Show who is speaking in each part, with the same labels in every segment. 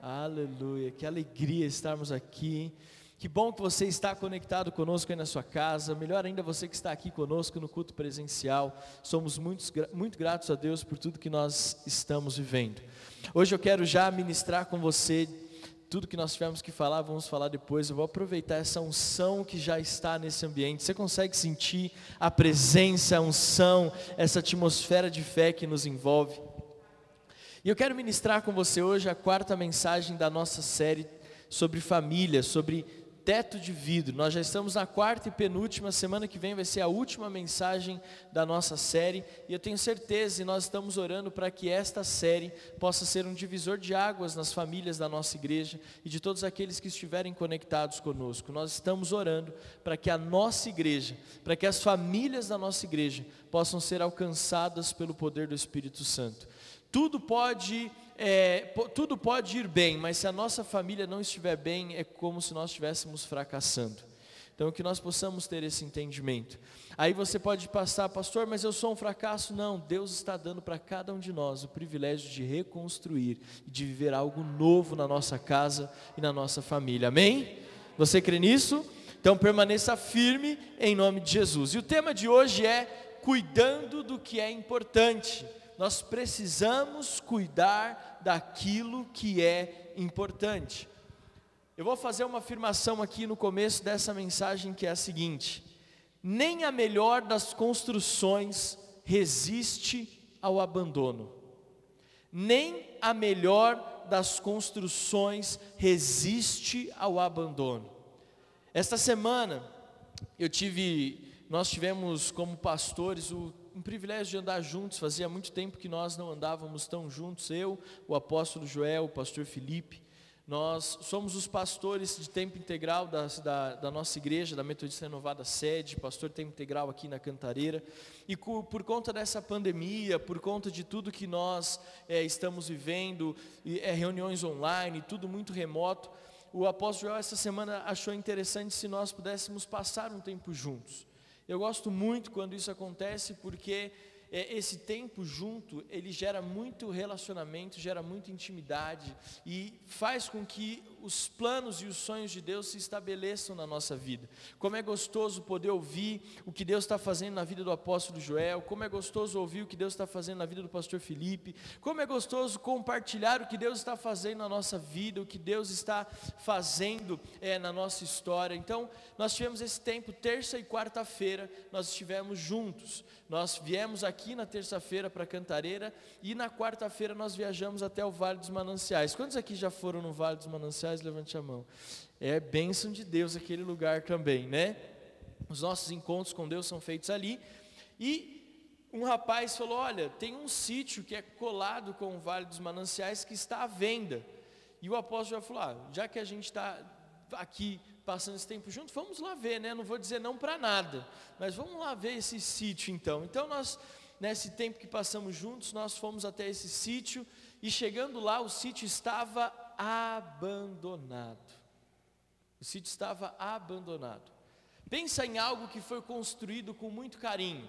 Speaker 1: Aleluia, que alegria estarmos aqui. Que bom que você está conectado conosco aí na sua casa. Melhor ainda você que está aqui conosco no culto presencial. Somos muito, muito gratos a Deus por tudo que nós estamos vivendo. Hoje eu quero já ministrar com você tudo que nós tivemos que falar, vamos falar depois. Eu vou aproveitar essa unção que já está nesse ambiente. Você consegue sentir a presença, a unção, essa atmosfera de fé que nos envolve? E eu quero ministrar com você hoje a quarta mensagem da nossa série sobre família, sobre teto de vidro. Nós já estamos na quarta e penúltima, semana que vem vai ser a última mensagem da nossa série, e eu tenho certeza, e nós estamos orando para que esta série possa ser um divisor de águas nas famílias da nossa igreja e de todos aqueles que estiverem conectados conosco. Nós estamos orando para que a nossa igreja, para que as famílias da nossa igreja possam ser alcançadas pelo poder do Espírito Santo. Tudo pode, é, tudo pode ir bem, mas se a nossa família não estiver bem, é como se nós estivéssemos fracassando. Então, que nós possamos ter esse entendimento. Aí você pode passar, pastor, mas eu sou um fracasso. Não, Deus está dando para cada um de nós o privilégio de reconstruir e de viver algo novo na nossa casa e na nossa família. Amém? Você crê nisso? Então permaneça firme em nome de Jesus. E o tema de hoje é cuidando do que é importante nós precisamos cuidar daquilo que é importante. Eu vou fazer uma afirmação aqui no começo dessa mensagem que é a seguinte: nem a melhor das construções resiste ao abandono, nem a melhor das construções resiste ao abandono. Esta semana eu tive, nós tivemos como pastores o um privilégio de andar juntos, fazia muito tempo que nós não andávamos tão juntos, eu, o apóstolo Joel, o pastor Felipe, nós somos os pastores de tempo integral da, da, da, nossa igreja, da Metodista Renovada Sede, pastor tempo integral aqui na Cantareira. E por, por conta dessa pandemia, por conta de tudo que nós é, estamos vivendo, é, reuniões online, tudo muito remoto, o apóstolo Joel essa semana achou interessante se nós pudéssemos passar um tempo juntos. Eu gosto muito quando isso acontece porque é, esse tempo junto, ele gera muito relacionamento, gera muita intimidade e faz com que os planos e os sonhos de Deus se estabeleçam na nossa vida. Como é gostoso poder ouvir o que Deus está fazendo na vida do apóstolo Joel, como é gostoso ouvir o que Deus está fazendo na vida do pastor Felipe, como é gostoso compartilhar o que Deus está fazendo na nossa vida, o que Deus está fazendo é, na nossa história. Então, nós tivemos esse tempo, terça e quarta-feira, nós estivemos juntos. Nós viemos aqui na terça-feira para Cantareira e na quarta-feira nós viajamos até o Vale dos Mananciais. Quantos aqui já foram no Vale dos Mananciais? Levante a mão. É bênção de Deus aquele lugar também, né? Os nossos encontros com Deus são feitos ali. E um rapaz falou: Olha, tem um sítio que é colado com o Vale dos Mananciais que está à venda. E o apóstolo já falou: ah, já que a gente está aqui passando esse tempo junto, vamos lá ver, né? Não vou dizer não para nada, mas vamos lá ver esse sítio então. Então nós, nesse tempo que passamos juntos, nós fomos até esse sítio e chegando lá, o sítio estava abandonado. O sítio estava abandonado. Pensa em algo que foi construído com muito carinho.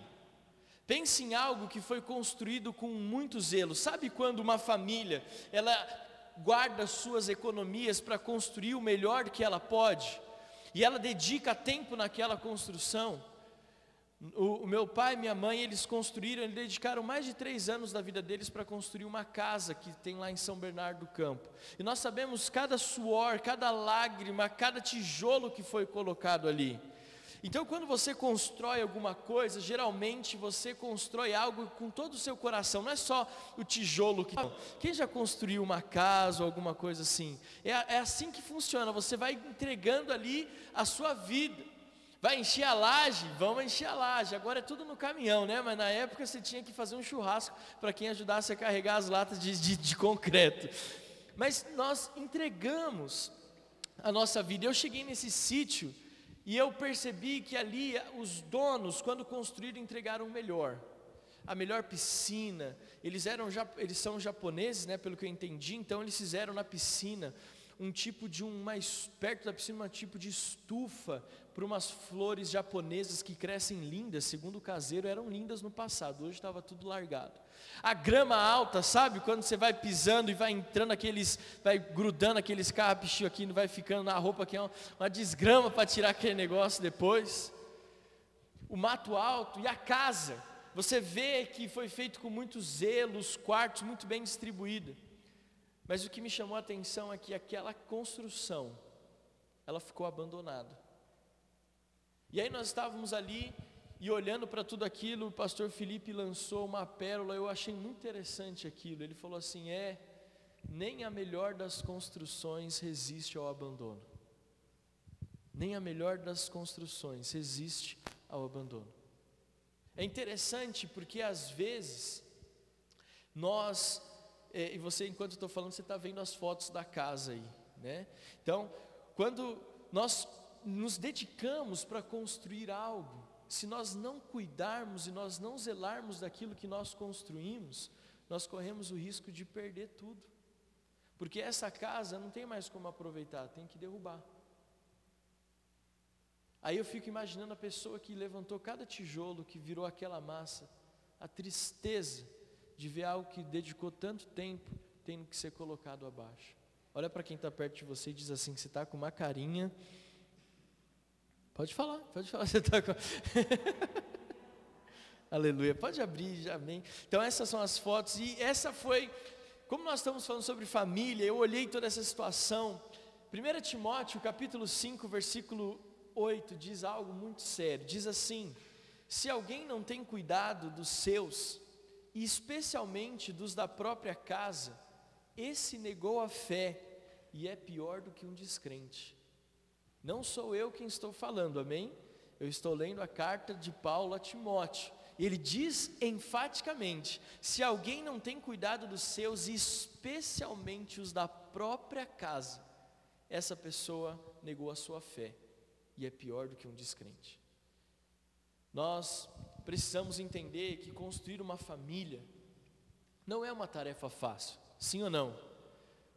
Speaker 1: Pense em algo que foi construído com muito zelo. Sabe quando uma família, ela guarda suas economias para construir o melhor que ela pode? e ela dedica tempo naquela construção. O, o, meu pai e minha mãe, eles construíram, eles dedicaram mais de três anos da vida deles para construir uma casa que tem lá em São Bernardo do Campo. E nós sabemos cada suor, cada lágrima, cada tijolo que foi colocado ali. Então, quando você constrói alguma coisa, geralmente você constrói algo com todo o seu coração, não é só o tijolo que. Quem já construiu uma casa ou alguma coisa assim? É, é assim que funciona, você vai entregando ali a sua vida. Vai encher a laje? Vamos encher a laje. Agora é tudo no caminhão, né? Mas na época você tinha que fazer um churrasco para quem ajudasse a carregar as latas de, de, de concreto. Mas nós entregamos a nossa vida. Eu cheguei nesse sítio e eu percebi que ali os donos, quando construíram, entregaram o melhor. A melhor piscina, eles eram eles são japoneses, né, pelo que eu entendi, então eles fizeram na piscina um tipo de um mais perto da piscina, um tipo de estufa para umas flores japonesas que crescem lindas, segundo o caseiro, eram lindas no passado, hoje estava tudo largado. A grama alta, sabe? Quando você vai pisando e vai entrando aqueles, vai grudando aqueles carrapichos aqui, não vai ficando na roupa que é uma, uma desgrama para tirar aquele negócio depois. O mato alto e a casa, você vê que foi feito com muito zelo, os quartos muito bem distribuídos. Mas o que me chamou a atenção é que aquela construção, ela ficou abandonada. E aí nós estávamos ali e olhando para tudo aquilo, o pastor Felipe lançou uma pérola, eu achei muito interessante aquilo. Ele falou assim: é, nem a melhor das construções resiste ao abandono. Nem a melhor das construções resiste ao abandono. É interessante porque às vezes nós e você, enquanto estou falando, você está vendo as fotos da casa aí, né? Então, quando nós nos dedicamos para construir algo, se nós não cuidarmos e nós não zelarmos daquilo que nós construímos, nós corremos o risco de perder tudo. Porque essa casa não tem mais como aproveitar, tem que derrubar. Aí eu fico imaginando a pessoa que levantou cada tijolo, que virou aquela massa, a tristeza de ver algo que dedicou tanto tempo tendo que ser colocado abaixo. Olha para quem está perto de você e diz assim: você está com uma carinha. Pode falar, pode falar. Você está com. Aleluia. Pode abrir, amém. Então, essas são as fotos. E essa foi. Como nós estamos falando sobre família, eu olhei toda essa situação. 1 Timóteo, capítulo 5, versículo 8, diz algo muito sério. Diz assim: Se alguém não tem cuidado dos seus, e especialmente dos da própria casa, esse negou a fé e é pior do que um descrente. Não sou eu quem estou falando, amém? Eu estou lendo a carta de Paulo a Timóteo. Ele diz enfaticamente: se alguém não tem cuidado dos seus, especialmente os da própria casa, essa pessoa negou a sua fé e é pior do que um descrente. Nós precisamos entender que construir uma família não é uma tarefa fácil, sim ou não?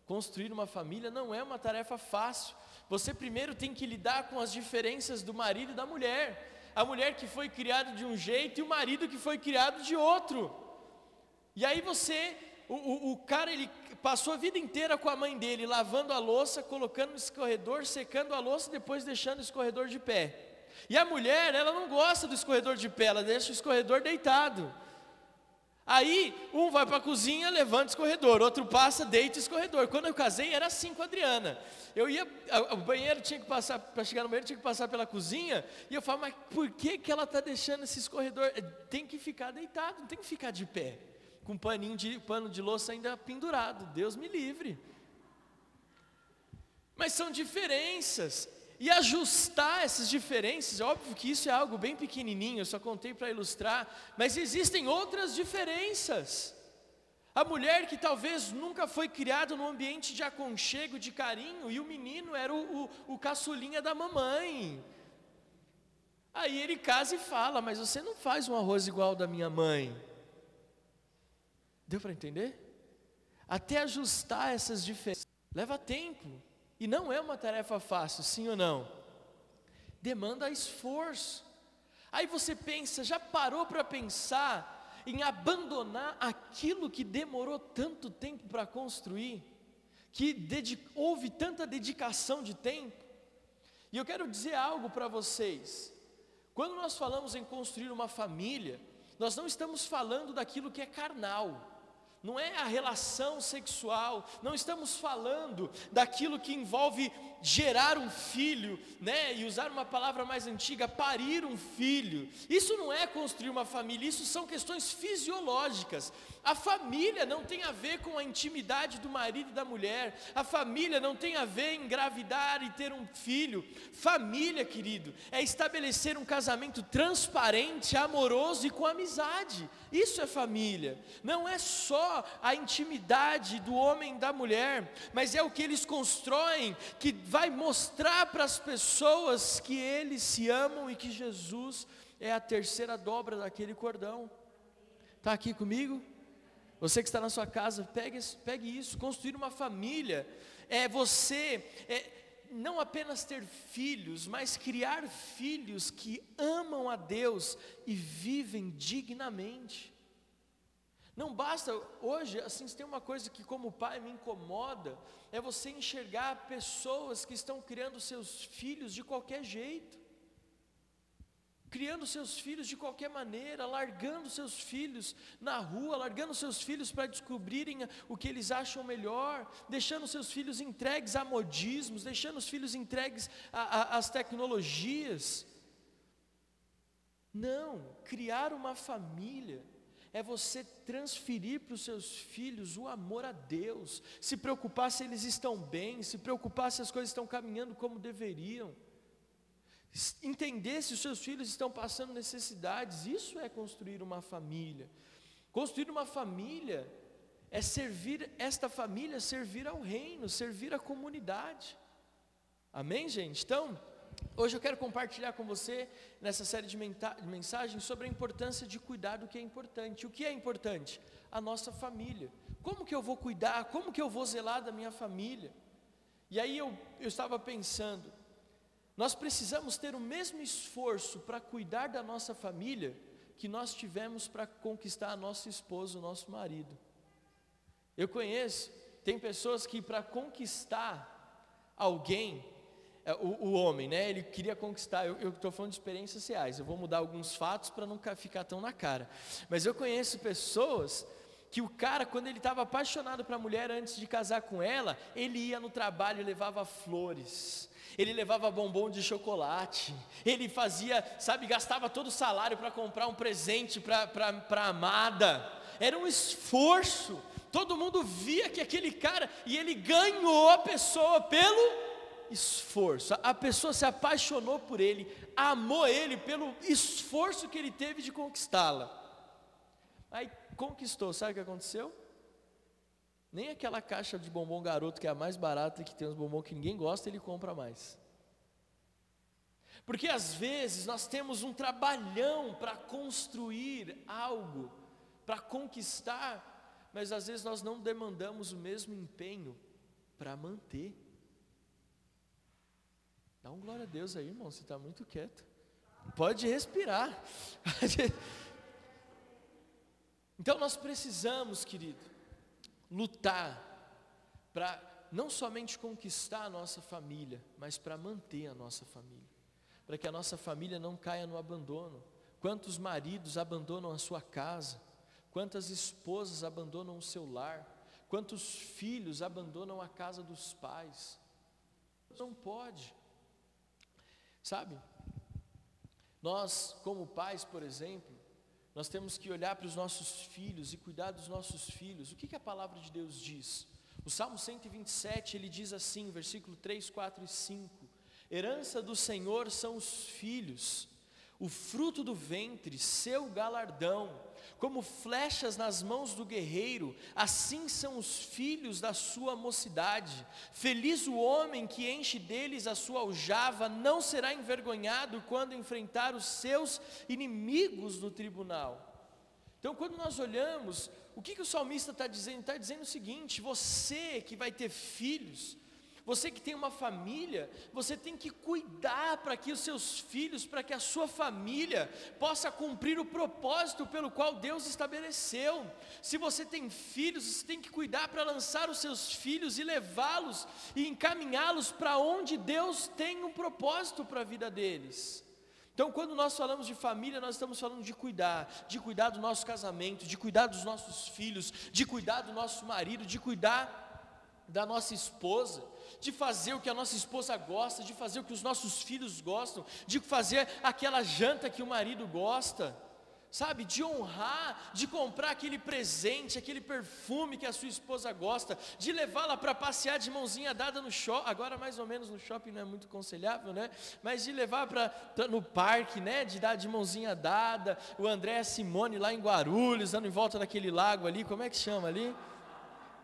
Speaker 1: Construir uma família não é uma tarefa fácil. Você primeiro tem que lidar com as diferenças do marido e da mulher. A mulher que foi criada de um jeito e o marido que foi criado de outro. E aí você, o, o, o cara, ele passou a vida inteira com a mãe dele, lavando a louça, colocando no escorredor, secando a louça, depois deixando o escorredor de pé. E a mulher, ela não gosta do escorredor de pé, ela deixa o escorredor deitado. Aí, um vai para a cozinha, levanta o escorredor, outro passa, deita o escorredor. Quando eu casei, era assim com a Adriana. Eu ia, o banheiro tinha que passar, para chegar no banheiro, tinha que passar pela cozinha, e eu falava, mas por que, que ela está deixando esse escorredor? É, tem que ficar deitado, não tem que ficar de pé, com paninho de, pano de louça ainda pendurado. Deus me livre. Mas são diferenças, e ajustar essas diferenças, é óbvio que isso é algo bem pequenininho, eu só contei para ilustrar, mas existem outras diferenças. A mulher que talvez nunca foi criada num ambiente de aconchego, de carinho, e o menino era o, o, o caçulinha da mamãe. Aí ele casa e fala: Mas você não faz um arroz igual da minha mãe. Deu para entender? Até ajustar essas diferenças leva tempo. E não é uma tarefa fácil, sim ou não? Demanda esforço. Aí você pensa, já parou para pensar em abandonar aquilo que demorou tanto tempo para construir, que houve tanta dedicação de tempo? E eu quero dizer algo para vocês. Quando nós falamos em construir uma família, nós não estamos falando daquilo que é carnal não é a relação sexual, não estamos falando daquilo que envolve gerar um filho, né? E usar uma palavra mais antiga, parir um filho. Isso não é construir uma família, isso são questões fisiológicas. A família não tem a ver com a intimidade do marido e da mulher. A família não tem a ver em engravidar e ter um filho. Família, querido, é estabelecer um casamento transparente, amoroso e com amizade. Isso é família. Não é só a intimidade do homem e da mulher, mas é o que eles constroem que vai mostrar para as pessoas que eles se amam e que Jesus é a terceira dobra daquele cordão. Está aqui comigo? Você que está na sua casa, pegue, pegue isso. Construir uma família é você é, não apenas ter filhos, mas criar filhos que amam a Deus e vivem dignamente. Não basta, hoje, assim, tem uma coisa que como pai me incomoda, é você enxergar pessoas que estão criando seus filhos de qualquer jeito criando seus filhos de qualquer maneira, largando seus filhos na rua, largando seus filhos para descobrirem o que eles acham melhor, deixando seus filhos entregues a modismos, deixando os filhos entregues às tecnologias. Não, criar uma família é você transferir para os seus filhos o amor a Deus, se preocupar se eles estão bem, se preocupar se as coisas estão caminhando como deveriam entender se os seus filhos estão passando necessidades, isso é construir uma família. Construir uma família é servir esta família, servir ao reino, servir à comunidade. Amém, gente? Então, hoje eu quero compartilhar com você nessa série de mensagens sobre a importância de cuidar do que é importante. O que é importante? A nossa família. Como que eu vou cuidar? Como que eu vou zelar da minha família? E aí eu, eu estava pensando, nós precisamos ter o mesmo esforço para cuidar da nossa família que nós tivemos para conquistar a nossa esposa, o nosso marido. Eu conheço, tem pessoas que para conquistar alguém, o, o, homem, né? Ele queria conquistar. Eu estou falando de experiências reais. Eu vou mudar alguns fatos para não ficar tão na cara. Mas eu conheço pessoas que o cara, quando ele estava apaixonado para a mulher antes de casar com ela, ele ia no trabalho e levava flores ele levava bombom de chocolate, ele fazia, sabe, gastava todo o salário para comprar um presente para a amada, era um esforço, todo mundo via que aquele cara, e ele ganhou a pessoa pelo esforço, a pessoa se apaixonou por ele, amou ele pelo esforço que ele teve de conquistá-la, aí conquistou, sabe o que aconteceu? Nem aquela caixa de bombom garoto que é a mais barata, que tem uns bombons que ninguém gosta, ele compra mais. Porque às vezes nós temos um trabalhão para construir algo, para conquistar, mas às vezes nós não demandamos o mesmo empenho para manter. Dá um glória a Deus aí, irmão, você está muito quieto. Pode respirar. então nós precisamos, querido, lutar para não somente conquistar a nossa família, mas para manter a nossa família, para que a nossa família não caia no abandono. Quantos maridos abandonam a sua casa? Quantas esposas abandonam o seu lar? Quantos filhos abandonam a casa dos pais? Não pode, sabe? Nós, como pais, por exemplo, nós temos que olhar para os nossos filhos e cuidar dos nossos filhos. O que, que a palavra de Deus diz? O Salmo 127, ele diz assim, versículo 3, 4 e 5: Herança do Senhor são os filhos, o fruto do ventre, seu galardão como flechas nas mãos do guerreiro, assim são os filhos da sua mocidade. Feliz o homem que enche deles a sua aljava, não será envergonhado quando enfrentar os seus inimigos no tribunal. Então, quando nós olhamos, o que, que o salmista está dizendo? Está dizendo o seguinte: você que vai ter filhos, você que tem uma família, você tem que cuidar para que os seus filhos, para que a sua família possa cumprir o propósito pelo qual Deus estabeleceu. Se você tem filhos, você tem que cuidar para lançar os seus filhos e levá-los e encaminhá-los para onde Deus tem um propósito para a vida deles. Então, quando nós falamos de família, nós estamos falando de cuidar, de cuidar do nosso casamento, de cuidar dos nossos filhos, de cuidar do nosso marido, de cuidar da nossa esposa de fazer o que a nossa esposa gosta, de fazer o que os nossos filhos gostam, de fazer aquela janta que o marido gosta, sabe? De honrar, de comprar aquele presente, aquele perfume que a sua esposa gosta, de levá-la para passear de mãozinha dada no shopping, agora mais ou menos no shopping não é muito aconselhável, né? Mas de levar para no parque, né? De dar de mãozinha dada, o André Simone lá em Guarulhos, dando em volta daquele lago ali, como é que chama ali?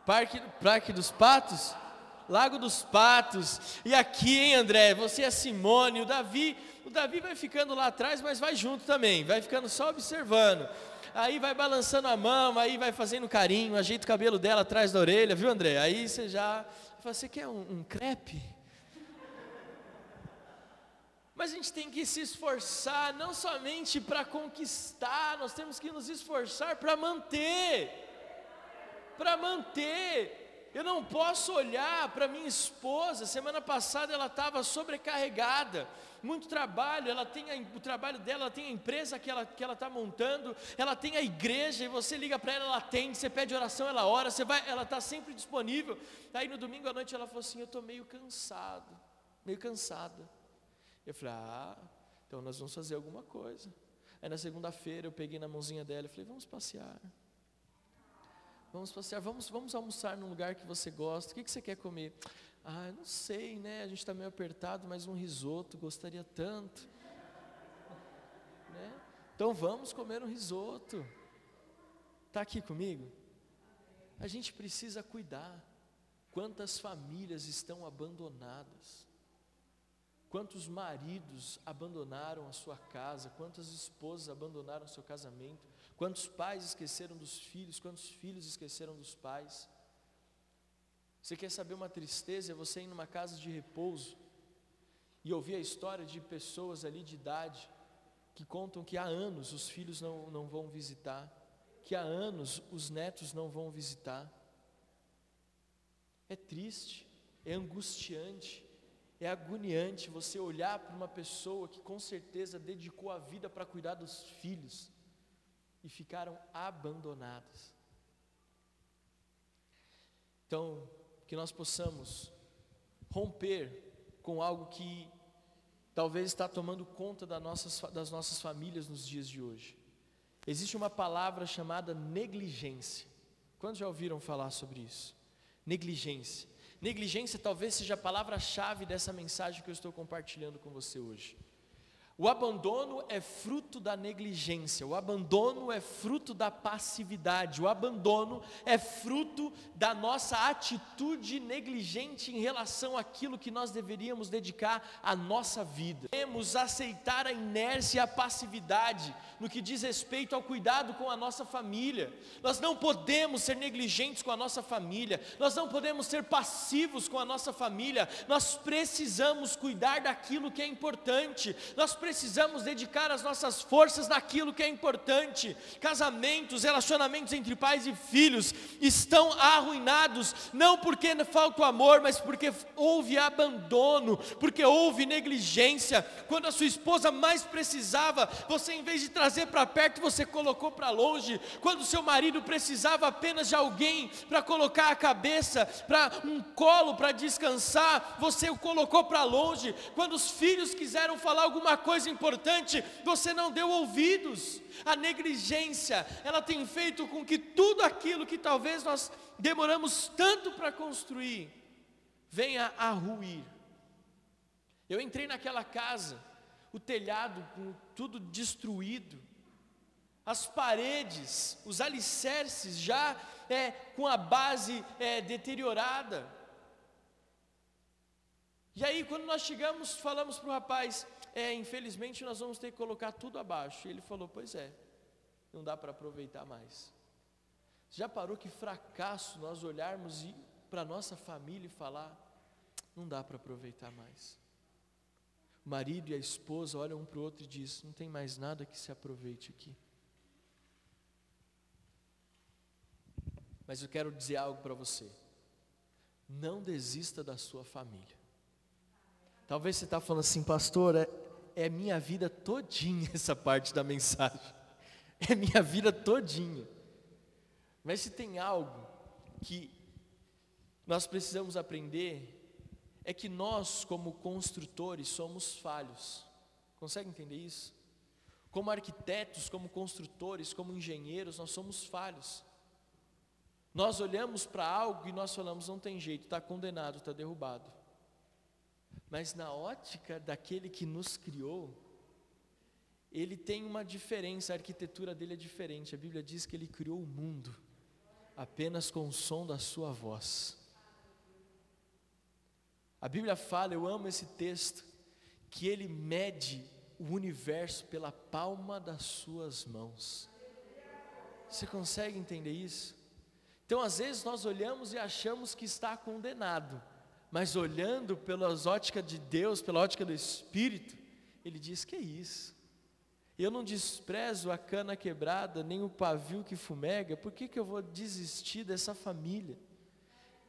Speaker 1: Parque, Parque dos Patos? Lago dos Patos. E aqui, hein, André? Você é Simone, o Davi. O Davi vai ficando lá atrás, mas vai junto também, vai ficando só observando. aí vai balançando a mão, aí vai fazendo carinho, ajeita o cabelo dela atrás da orelha, viu André? Aí você já, você quer um, um crepe? Mas a gente tem que se esforçar, não somente para conquistar, nós temos que nos esforçar para manter. Para manter. Eu não posso olhar para minha esposa, semana passada ela estava sobrecarregada, muito trabalho, ela tem a, o trabalho dela, ela tem a empresa que ela está que ela tá montando, ela tem a igreja, e você liga para ela, ela atende, você pede oração, ela ora, você vai, ela está sempre disponível. Aí no domingo à noite ela falou assim: Eu estou meio cansado, meio cansada. Eu falei: Ah, então nós vamos fazer alguma coisa. Aí na segunda-feira eu peguei na mãozinha dela e falei: Vamos passear. Vamos passear, vamos, vamos almoçar num lugar que você gosta. O que, que você quer comer? Ah, não sei, né? A gente está meio apertado, mas um risoto, gostaria tanto. Né? Então vamos comer um risoto. Está aqui comigo? A gente precisa cuidar. Quantas famílias estão abandonadas? Quantos maridos abandonaram a sua casa? Quantas esposas abandonaram o seu casamento? Quantos pais esqueceram dos filhos? Quantos filhos esqueceram dos pais? Você quer saber uma tristeza? É você ir numa casa de repouso e ouvir a história de pessoas ali de idade que contam que há anos os filhos não, não vão visitar, que há anos os netos não vão visitar. É triste, é angustiante, é agoniante você olhar para uma pessoa que com certeza dedicou a vida para cuidar dos filhos e ficaram abandonadas. Então, que nós possamos romper com algo que talvez está tomando conta das nossas, das nossas famílias nos dias de hoje. Existe uma palavra chamada negligência. Quantos já ouviram falar sobre isso? Negligência. Negligência talvez seja a palavra-chave dessa mensagem que eu estou compartilhando com você hoje. O abandono é fruto da negligência, o abandono é fruto da passividade, o abandono é fruto da nossa atitude negligente em relação àquilo que nós deveríamos dedicar à nossa vida. Temos aceitar a inércia e a passividade no que diz respeito ao cuidado com a nossa família. Nós não podemos ser negligentes com a nossa família, nós não podemos ser passivos com a nossa família, nós precisamos cuidar daquilo que é importante. Nós precisamos dedicar as nossas forças naquilo que é importante. Casamentos, relacionamentos entre pais e filhos estão arruinados, não porque falta o amor, mas porque houve abandono, porque houve negligência. Quando a sua esposa mais precisava, você em vez de trazer para perto, você colocou para longe. Quando seu marido precisava apenas de alguém para colocar a cabeça, para um colo para descansar, você o colocou para longe. Quando os filhos quiseram falar alguma coisa, coisa importante, você não deu ouvidos. A negligência, ela tem feito com que tudo aquilo que talvez nós demoramos tanto para construir, venha a ruir. Eu entrei naquela casa, o telhado com tudo destruído, as paredes, os alicerces já é, com a base é, deteriorada. E aí, quando nós chegamos, falamos para o rapaz: é, infelizmente nós vamos ter que colocar tudo abaixo. E ele falou: Pois é, não dá para aproveitar mais. Já parou que fracasso nós olharmos para nossa família e falar: Não dá para aproveitar mais. O marido e a esposa olham um para o outro e dizem: Não tem mais nada que se aproveite aqui. Mas eu quero dizer algo para você. Não desista da sua família. Talvez você está falando assim, pastor, é, é minha vida todinha essa parte da mensagem. É minha vida todinha. Mas se tem algo que nós precisamos aprender, é que nós, como construtores, somos falhos. Consegue entender isso? Como arquitetos, como construtores, como engenheiros, nós somos falhos. Nós olhamos para algo e nós falamos: não tem jeito, está condenado, está derrubado. Mas na ótica daquele que nos criou, ele tem uma diferença, a arquitetura dele é diferente. A Bíblia diz que ele criou o mundo apenas com o som da sua voz. A Bíblia fala, eu amo esse texto, que ele mede o universo pela palma das suas mãos. Você consegue entender isso? Então, às vezes, nós olhamos e achamos que está condenado, mas olhando pela ótica de Deus, pela ótica do Espírito, ele diz: Que é isso? Eu não desprezo a cana quebrada, nem o pavio que fumega, por que, que eu vou desistir dessa família?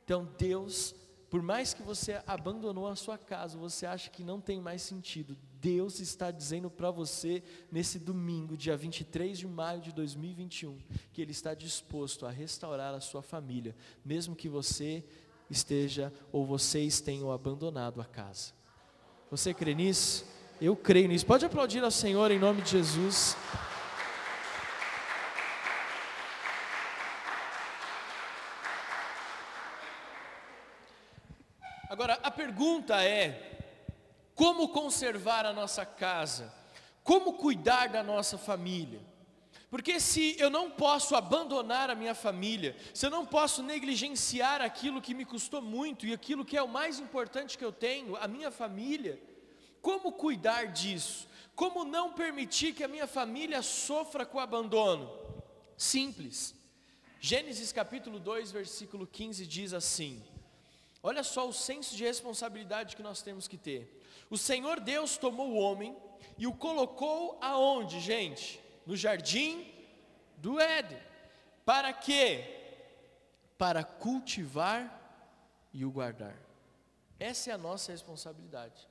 Speaker 1: Então, Deus, por mais que você abandonou a sua casa, você acha que não tem mais sentido, Deus está dizendo para você nesse domingo, dia 23 de maio de 2021, que Ele está disposto a restaurar a sua família, mesmo que você esteja ou vocês tenham abandonado a casa. Você crê nisso? Eu creio nisso. Pode aplaudir ao Senhor em nome de Jesus. Agora, a pergunta é: como conservar a nossa casa, como cuidar da nossa família. Porque se eu não posso abandonar a minha família, se eu não posso negligenciar aquilo que me custou muito e aquilo que é o mais importante que eu tenho, a minha família, como cuidar disso? Como não permitir que a minha família sofra com o abandono? Simples. Gênesis capítulo 2, versículo 15 diz assim: Olha só o senso de responsabilidade que nós temos que ter. O Senhor Deus tomou o homem e o colocou aonde, gente? No jardim do Éden. Para quê? Para cultivar e o guardar. Essa é a nossa responsabilidade.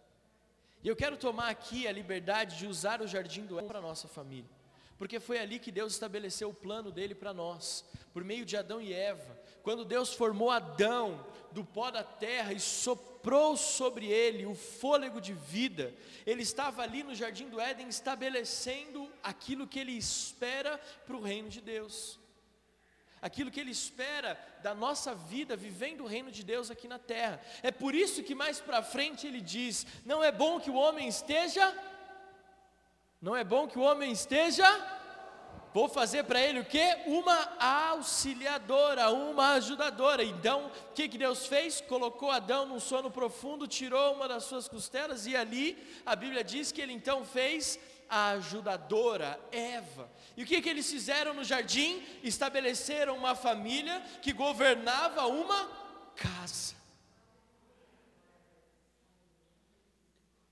Speaker 1: E eu quero tomar aqui a liberdade de usar o jardim do Éden para a nossa família. Porque foi ali que Deus estabeleceu o plano dele para nós, por meio de Adão e Eva. Quando Deus formou Adão do pó da terra e soprou sobre ele o fôlego de vida, ele estava ali no jardim do Éden estabelecendo aquilo que ele espera para o reino de Deus. Aquilo que ele espera da nossa vida vivendo o reino de Deus aqui na terra. É por isso que mais para frente ele diz: Não é bom que o homem esteja, não é bom que o homem esteja Vou fazer para ele o que? Uma auxiliadora, uma ajudadora. Então, o que, que Deus fez? Colocou Adão num sono profundo, tirou uma das suas costelas, e ali a Bíblia diz que ele então fez a ajudadora, Eva. E o que, que eles fizeram no jardim? Estabeleceram uma família que governava uma casa.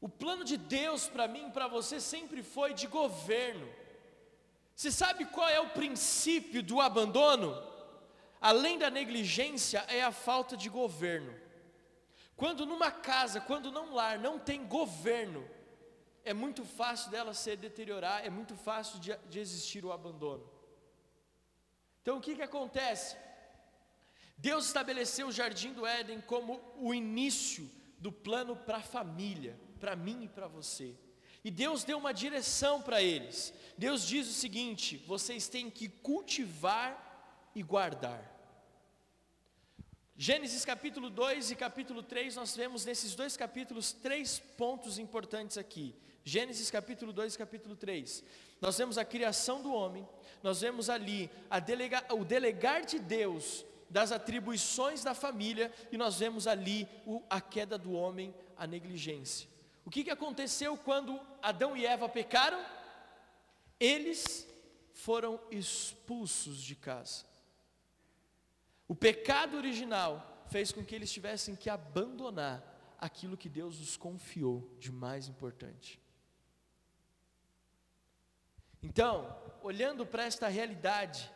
Speaker 1: O plano de Deus para mim para você sempre foi de governo. Você sabe qual é o princípio do abandono? Além da negligência, é a falta de governo. Quando numa casa, quando num lar não tem governo, é muito fácil dela se deteriorar, é muito fácil de, de existir o abandono. Então o que, que acontece? Deus estabeleceu o jardim do Éden como o início do plano para a família, para mim e para você. E Deus deu uma direção para eles. Deus diz o seguinte: vocês têm que cultivar e guardar. Gênesis capítulo 2 e capítulo 3, nós vemos nesses dois capítulos três pontos importantes aqui. Gênesis capítulo 2 e capítulo 3. Nós vemos a criação do homem, nós vemos ali delega, o delegar de Deus das atribuições da família, e nós vemos ali o, a queda do homem, a negligência. O que, que aconteceu quando Adão e Eva pecaram? Eles foram expulsos de casa. O pecado original fez com que eles tivessem que abandonar aquilo que Deus os confiou de mais importante. Então, olhando para esta realidade,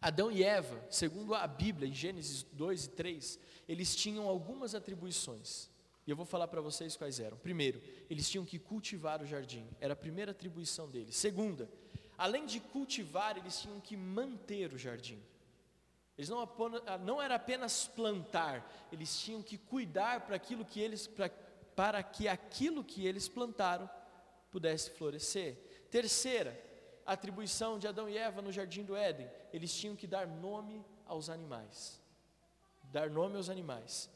Speaker 1: Adão e Eva, segundo a Bíblia, em Gênesis 2 e 3, eles tinham algumas atribuições. E eu vou falar para vocês quais eram. Primeiro, eles tinham que cultivar o jardim, era a primeira atribuição deles. Segunda, além de cultivar, eles tinham que manter o jardim. Eles não, ah, não era apenas plantar, eles tinham que cuidar para aquilo que eles para, para que aquilo que eles plantaram pudesse florescer. Terceira, atribuição de Adão e Eva no jardim do Éden, eles tinham que dar nome aos animais. Dar nome aos animais.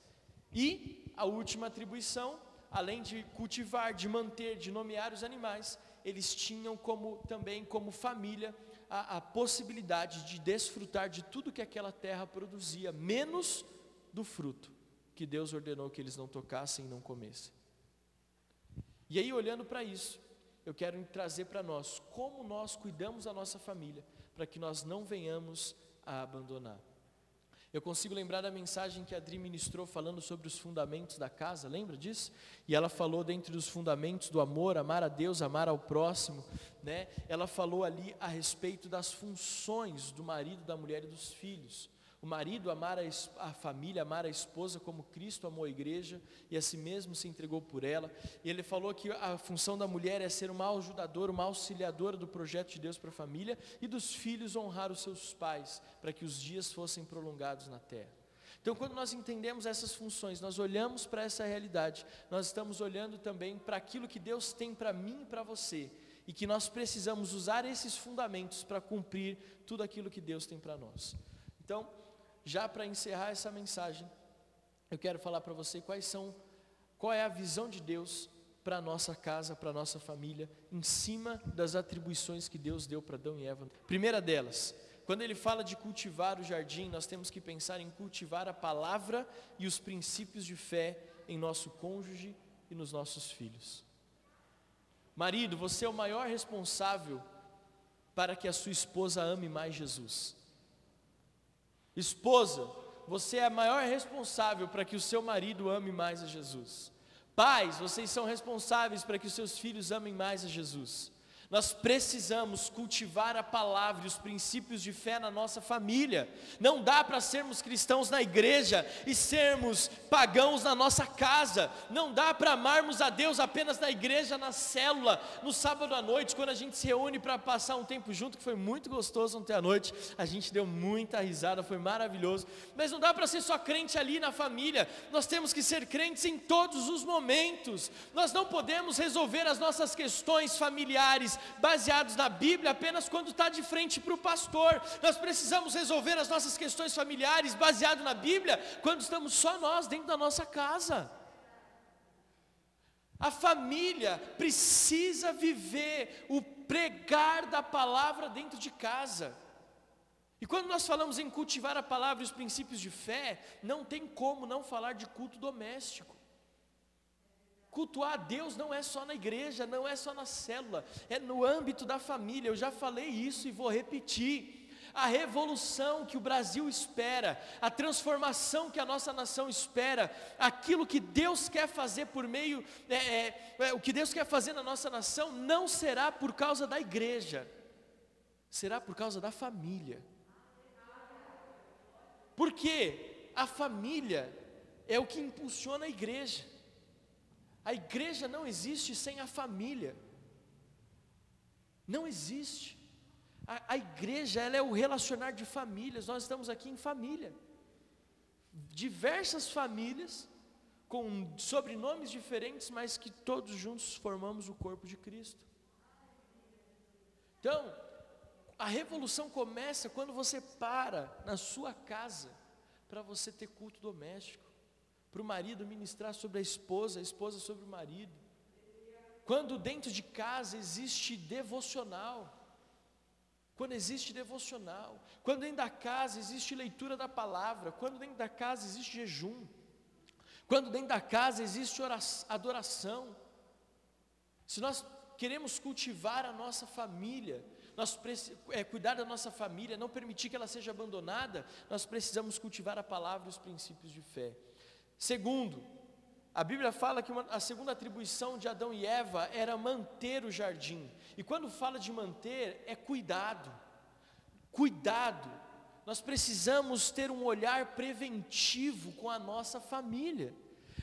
Speaker 1: E a última atribuição, além de cultivar, de manter, de nomear os animais, eles tinham como também como família a, a possibilidade de desfrutar de tudo que aquela terra produzia, menos do fruto que Deus ordenou que eles não tocassem e não comessem. E aí, olhando para isso, eu quero trazer para nós como nós cuidamos da nossa família, para que nós não venhamos a abandonar. Eu consigo lembrar da mensagem que a Adri ministrou falando sobre os fundamentos da casa, lembra disso? E ela falou dentre os fundamentos do amor, amar a Deus, amar ao próximo, né? Ela falou ali a respeito das funções do marido, da mulher e dos filhos. O marido amar a, família, amar a esposa como Cristo amou a igreja e a si mesmo se entregou por ela. E ele falou que a função da mulher é ser uma ajudadora, uma auxiliadora do projeto de Deus para a família e dos filhos honrar os seus pais, para que os dias fossem prolongados na terra. Então, quando nós entendemos essas funções, nós olhamos para essa realidade, nós estamos olhando também para aquilo que Deus tem para mim e para você, e que nós precisamos usar esses fundamentos para cumprir tudo aquilo que Deus tem para nós. Então, já para encerrar essa mensagem, eu quero falar para você quais são, qual é a visão de Deus para a nossa casa, para a nossa família, em cima das atribuições que Deus deu para Adão e Eva. Primeira delas, quando ele fala de cultivar o jardim, nós temos que pensar em cultivar a palavra e os princípios de fé em nosso cônjuge e nos nossos filhos. Marido, você é o maior responsável para que a sua esposa ame mais Jesus. Esposa, você é a maior responsável para que o seu marido ame mais a Jesus. Pais, vocês são responsáveis para que os seus filhos amem mais a Jesus. Nós precisamos cultivar a palavra e os princípios de fé na nossa família. Não dá para sermos cristãos na igreja e sermos pagãos na nossa casa. Não dá para amarmos a Deus apenas na igreja, na célula, no sábado à noite, quando a gente se reúne para passar um tempo junto, que foi muito gostoso ontem à noite. A gente deu muita risada, foi maravilhoso. Mas não dá para ser só crente ali na família. Nós temos que ser crentes em todos os momentos. Nós não podemos resolver as nossas questões familiares baseados na Bíblia apenas quando está de frente para o pastor. Nós precisamos resolver as nossas questões familiares baseado na Bíblia quando estamos só nós dentro da nossa casa. A família precisa viver o pregar da palavra dentro de casa. E quando nós falamos em cultivar a palavra e os princípios de fé, não tem como não falar de culto doméstico. Cultuar a Deus não é só na igreja, não é só na célula, é no âmbito da família. Eu já falei isso e vou repetir. A revolução que o Brasil espera, a transformação que a nossa nação espera, aquilo que Deus quer fazer por meio, é, é, é, o que Deus quer fazer na nossa nação, não será por causa da igreja, será por causa da família. Porque a família é o que impulsiona a igreja. A igreja não existe sem a família. Não existe. A, a, igreja ela é o relacionar de famílias. Nós estamos aqui em família. Diversas famílias com sobrenomes diferentes, mas que todos juntos formamos o corpo de Cristo. Então, a revolução começa quando você para na sua casa para você ter culto doméstico para o marido ministrar sobre a esposa, a esposa sobre o marido. Quando dentro de casa existe devocional, quando existe devocional, quando dentro da casa existe leitura da palavra, quando dentro da casa existe jejum, quando dentro da casa existe oração, adoração. Se nós queremos cultivar a nossa família, nós é, cuidar da nossa família, não permitir que ela seja abandonada, nós precisamos cultivar a palavra e os princípios de fé. Segundo, a Bíblia fala que uma, a segunda atribuição de Adão e Eva era manter o jardim. E quando fala de manter, é cuidado. Cuidado. Nós precisamos ter um olhar preventivo com a nossa família.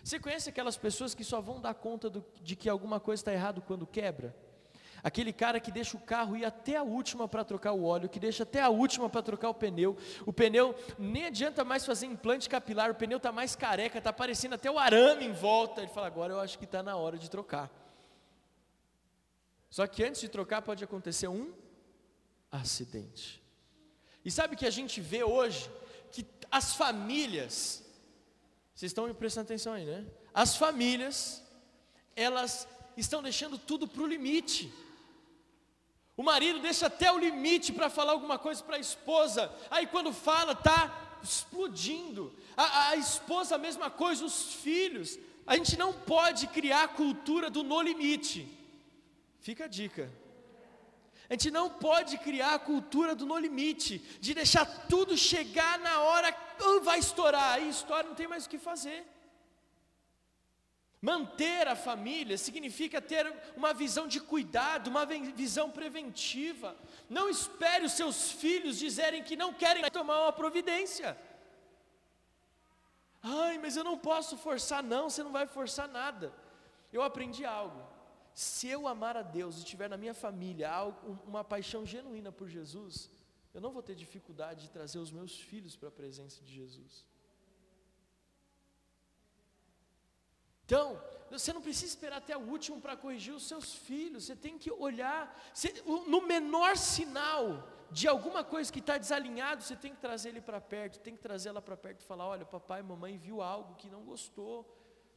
Speaker 1: Você conhece aquelas pessoas que só vão dar conta do, de que alguma coisa está errado quando quebra? Aquele cara que deixa o carro ir até a última para trocar o óleo, que deixa até a última para trocar o pneu. O pneu nem adianta mais fazer implante capilar, o pneu está mais careca, está aparecendo até o arame em volta. Ele fala: agora eu acho que está na hora de trocar. Só que antes de trocar pode acontecer um acidente. E sabe que a gente vê hoje que as famílias, vocês estão prestando atenção aí, né? As famílias, elas estão deixando tudo para o limite. O marido deixa até o limite para falar alguma coisa para a esposa, aí quando fala, está explodindo. A, a, esposa, a mesma coisa, os filhos. A gente não pode criar a cultura do no limite. Fica a dica. A gente não pode criar a cultura do no limite, de deixar tudo chegar na hora, vai estourar, aí estoura, não tem mais o que fazer. Manter a família significa ter uma visão de cuidado, uma visão preventiva. Não espere os seus filhos dizerem que não querem tomar uma providência. Ai, mas eu não posso forçar, não, você não vai forçar nada. Eu aprendi algo. Se eu amar a Deus e tiver na minha família uma paixão genuína por Jesus, eu não vou ter dificuldade de trazer os meus filhos para a presença de Jesus. Então, você não precisa esperar até o último para corrigir os seus filhos, você tem que olhar, você, no menor sinal de alguma coisa que está desalinhado, você tem que trazer ele para perto, tem que trazer ela para perto e falar: olha, papai e mamãe viu algo que não gostou,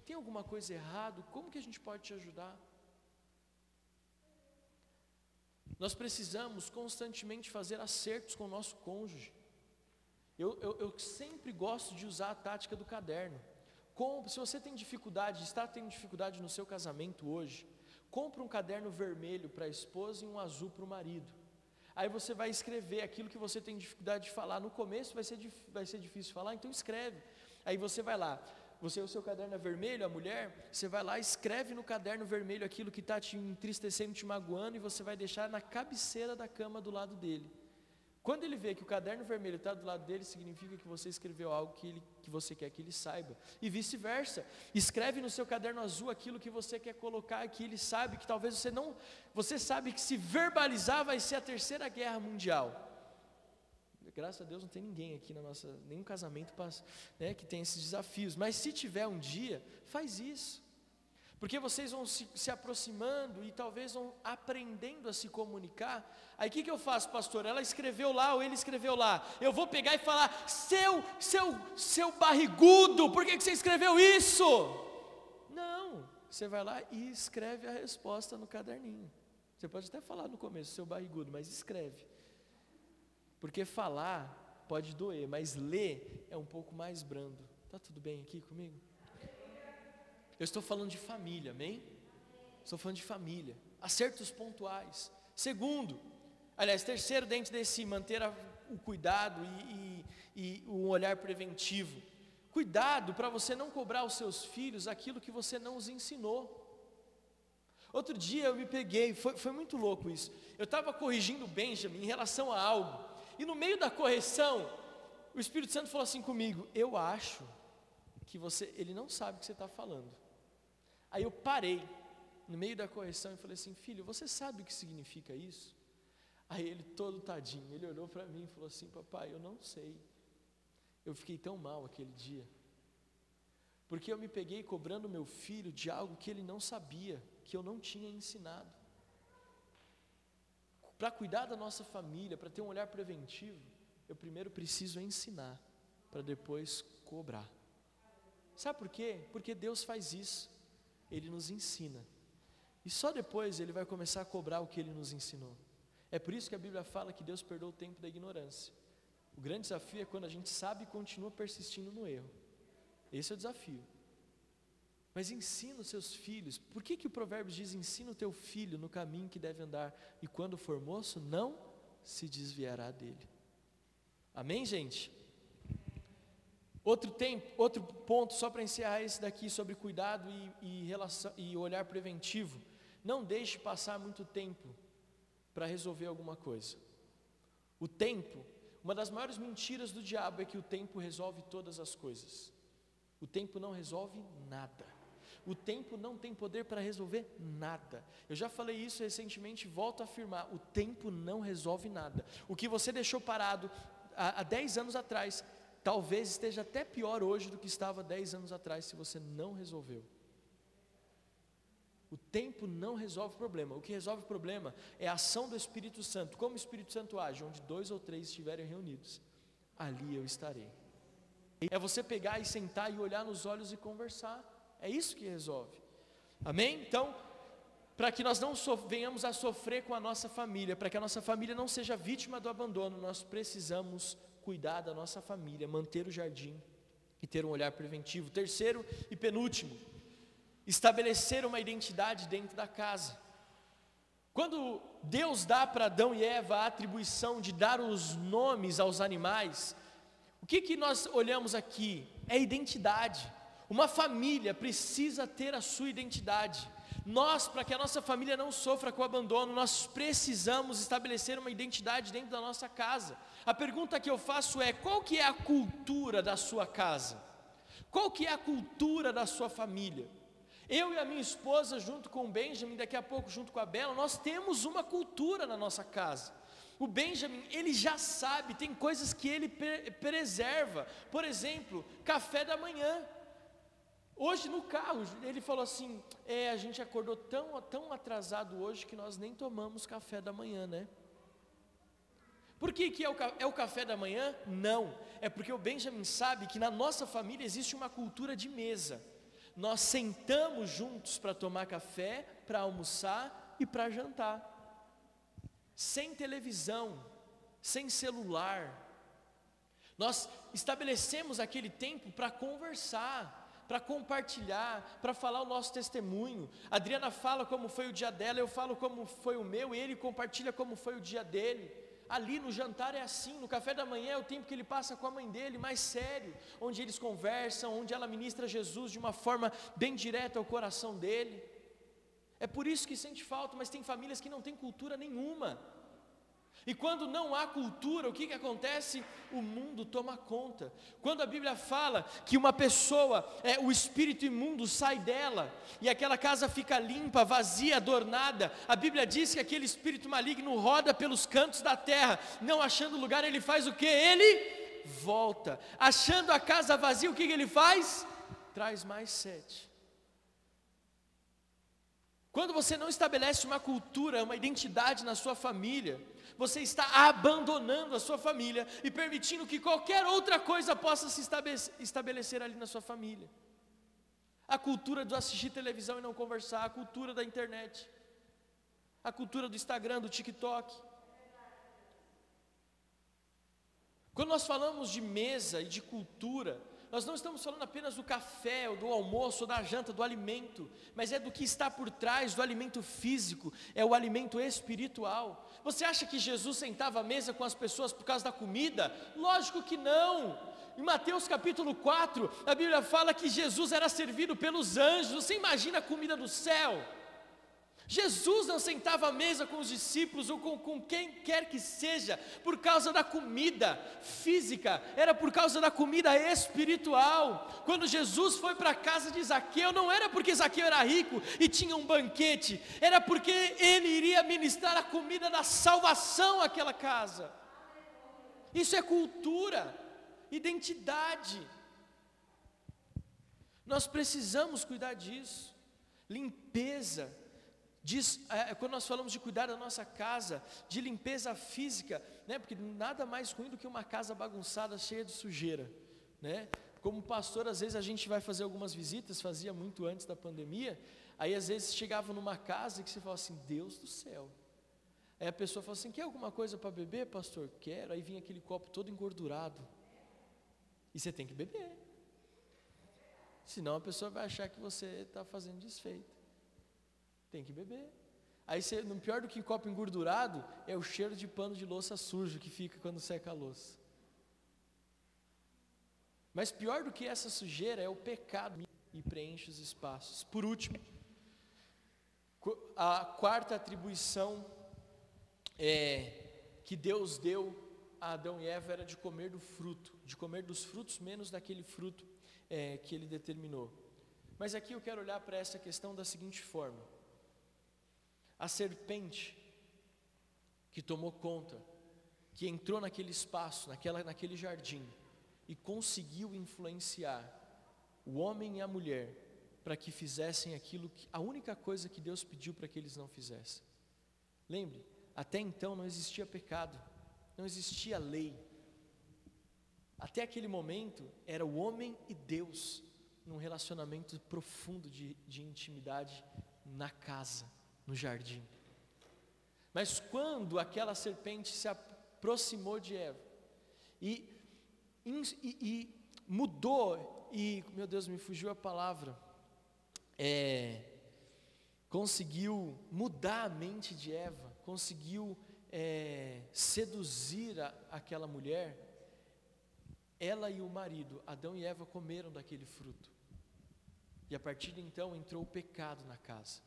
Speaker 1: tem alguma coisa errada, como que a gente pode te ajudar? Nós precisamos constantemente fazer acertos com o nosso cônjuge. Eu, eu, eu sempre gosto de usar a tática do caderno. Compre, se você tem dificuldade, está tendo dificuldade no seu casamento hoje, compre um caderno vermelho para a esposa e um azul para o marido. Aí você vai escrever aquilo que você tem dificuldade de falar. No começo vai ser, vai ser difícil falar, então escreve. Aí você vai lá, você o seu caderno é vermelho, a mulher, você vai lá, escreve no caderno vermelho aquilo que está te entristecendo, te magoando, e você vai deixar na cabeceira da cama do lado dele. Quando ele vê que o caderno vermelho está do lado dele, significa que você escreveu algo que, ele, que você quer que ele saiba. E vice-versa. Escreve no seu caderno azul aquilo que você quer colocar, que ele sabe, que talvez você não. Você sabe que se verbalizar vai ser a terceira guerra mundial. Graças a Deus não tem ninguém aqui na nossa, nenhum casamento né, que tem esses desafios. Mas se tiver um dia, faz isso. Porque vocês vão se, se, aproximando e talvez vão aprendendo a se comunicar. Aí o que, que eu faço, pastor? Ela escreveu lá ou ele escreveu lá. Eu vou pegar e falar: seu, seu, seu barrigudo, por que, que você escreveu isso? Não, você vai lá e escreve a resposta no caderninho. Você pode até falar no começo, seu barrigudo, mas escreve. Porque falar pode doer, mas ler é um pouco mais brando. Tá tudo bem aqui comigo? Eu estou falando de família, amém? Estou falando de família. Acertos pontuais. Segundo, aliás, terceiro, dentro desse manter a, o cuidado e, e, e o olhar preventivo. Cuidado para você não cobrar os seus filhos aquilo que você não os ensinou. Outro dia eu me peguei, foi, foi muito louco isso. Eu estava corrigindo o Benjamin em relação a algo, e no meio da correção, o Espírito Santo falou assim comigo: Eu acho que você, ele não sabe o que você está falando. Aí eu parei no meio da correção e falei assim: Filho, você sabe o que significa isso? Aí ele, todo tadinho, ele olhou para mim e falou assim: Papai, eu não sei. Eu fiquei tão mal aquele dia, porque eu me peguei cobrando meu filho de algo que ele não sabia, que eu não tinha ensinado. Para cuidar da nossa família, para ter um olhar preventivo, eu primeiro preciso ensinar, para depois cobrar. Sabe por quê? Porque Deus faz isso ele nos ensina. E só depois ele vai começar a cobrar o que ele nos ensinou. É por isso que a Bíblia fala que Deus perdoa o tempo da ignorância. O grande desafio é quando a gente sabe e continua persistindo no erro. Esse é o desafio. Mas ensina os seus filhos. Por que, que o provérbio diz: ensina o teu filho no caminho que deve andar, e quando for moço, não se desviará dele. Amém, gente? Outro, tempo, outro ponto, só para encerrar esse daqui, sobre cuidado e, e, relação, e olhar preventivo. Não deixe passar muito tempo para resolver alguma coisa. O tempo, uma das maiores mentiras do diabo é que o tempo resolve todas as coisas. O tempo não resolve nada. O tempo não tem poder para resolver nada. Eu já falei isso recentemente, volto a afirmar: o tempo não resolve nada. O que você deixou parado há, há 10 anos atrás, talvez esteja até pior hoje do que estava 10 anos atrás se você não resolveu. O tempo não resolve o problema. O que resolve o problema é a ação do Espírito Santo. Como o Espírito Santo age? Onde dois ou três estiverem reunidos, ali eu estarei. É você pegar e sentar e olhar nos olhos e conversar. É isso que resolve. Amém? Então, para que nós não venhamos a sofrer com a nossa família, para que a nossa família não seja vítima do abandono, nós precisamos cuidar da nossa família, manter o jardim e ter um olhar preventivo. Terceiro e penúltimo, estabelecer uma identidade dentro da casa. Quando Deus dá para Adão e Eva a atribuição de dar os nomes aos animais, o que, que nós olhamos aqui? É identidade. Uma família precisa ter a sua identidade. Nós, para que a nossa família não sofra com o abandono, nós precisamos estabelecer uma identidade dentro da nossa casa. A pergunta que eu faço é: qual que é a cultura da sua casa? Qual que é a cultura da sua família? Eu e a minha esposa, junto com o Benjamin, daqui a pouco junto com a Bela, nós temos uma cultura na nossa casa. O Benjamin, ele já sabe, tem coisas que ele preserva. Por exemplo, café da manhã. Hoje no carro, ele falou assim: é, a gente acordou tão, tão atrasado hoje que nós nem tomamos café da manhã, né? Por que, que é, o, é o café da manhã? Não, é porque o Benjamin sabe que na nossa família existe uma cultura de mesa. Nós sentamos juntos para tomar café, para almoçar e para jantar, sem televisão, sem celular. Nós estabelecemos aquele tempo para conversar, para compartilhar, para falar o nosso testemunho. A Adriana fala como foi o dia dela, eu falo como foi o meu, e ele compartilha como foi o dia dele. Ali no jantar é assim, no café da manhã é o tempo que ele passa com a mãe dele, mais sério, onde eles conversam, onde ela ministra Jesus de uma forma bem direta ao coração dele. É por isso que sente falta, mas tem famílias que não têm cultura nenhuma. E quando não há cultura, o que, que acontece? O mundo toma conta. Quando a Bíblia fala que uma pessoa, é, o espírito imundo sai dela, e aquela casa fica limpa, vazia, adornada, a Bíblia diz que aquele espírito maligno roda pelos cantos da terra, não achando lugar, ele faz o que? Ele volta. Achando a casa vazia, o que, que ele faz? Traz mais sete. Quando você não estabelece uma cultura, uma identidade na sua família, você está abandonando a sua família e permitindo que qualquer outra coisa possa se estabelecer ali na sua família. A cultura de assistir televisão e não conversar, a cultura da internet, a cultura do Instagram, do TikTok. Quando nós falamos de mesa e de cultura, nós não estamos falando apenas do café, ou do almoço, ou da janta, do alimento, mas é do que está por trás do alimento físico, é o alimento espiritual. Você acha que Jesus sentava à mesa com as pessoas por causa da comida? Lógico que não. Em Mateus capítulo 4, a Bíblia fala que Jesus era servido pelos anjos. Você imagina a comida do céu? Jesus não sentava à mesa com os discípulos ou com, com, quem quer que seja por causa da comida física, era por causa da comida espiritual. Quando Jesus foi para a casa de Zaqueu, não era porque Zaqueu era rico e tinha um banquete, era porque ele iria ministrar a comida da salvação àquela casa. Isso é cultura, identidade. Nós precisamos cuidar disso. Limpeza Diz, é, quando nós falamos de cuidar da nossa casa, de limpeza física, né, porque nada mais ruim do que uma casa bagunçada, cheia de sujeira. Né? Como pastor, às vezes a gente vai fazer algumas visitas, fazia muito antes da pandemia, aí às vezes chegava numa casa que você fala assim, Deus do céu. Aí a pessoa fala assim, quer alguma coisa para beber, pastor? Quero. Aí vinha aquele copo todo engordurado. E você tem que beber. Senão a pessoa vai achar que você está fazendo desfeito. Tem que beber. Aí, você, pior do que copo engordurado, é o cheiro de pano de louça sujo que fica quando seca a louça. Mas pior do que essa sujeira é o pecado e preenche os espaços. Por último, a quarta atribuição é, que Deus deu a Adão e Eva era de comer do fruto, de comer dos frutos menos daquele fruto é, que ele determinou. Mas aqui eu quero olhar para essa questão da seguinte forma: a serpente que tomou conta, que entrou naquele espaço, naquela, naquele jardim, e conseguiu influenciar o homem e a mulher para que fizessem aquilo que a única coisa que Deus pediu para que eles não fizessem. Lembre, até então não existia pecado, não existia lei. Até aquele momento era o homem e Deus num relacionamento profundo de, de intimidade na casa no jardim. Mas quando aquela serpente se aproximou de Eva e, e, e mudou, e meu Deus, me fugiu a palavra, é, conseguiu mudar a mente de Eva, conseguiu é, seduzir a, aquela mulher, ela e o marido, Adão e Eva, comeram daquele fruto. E a partir de então entrou o pecado na casa,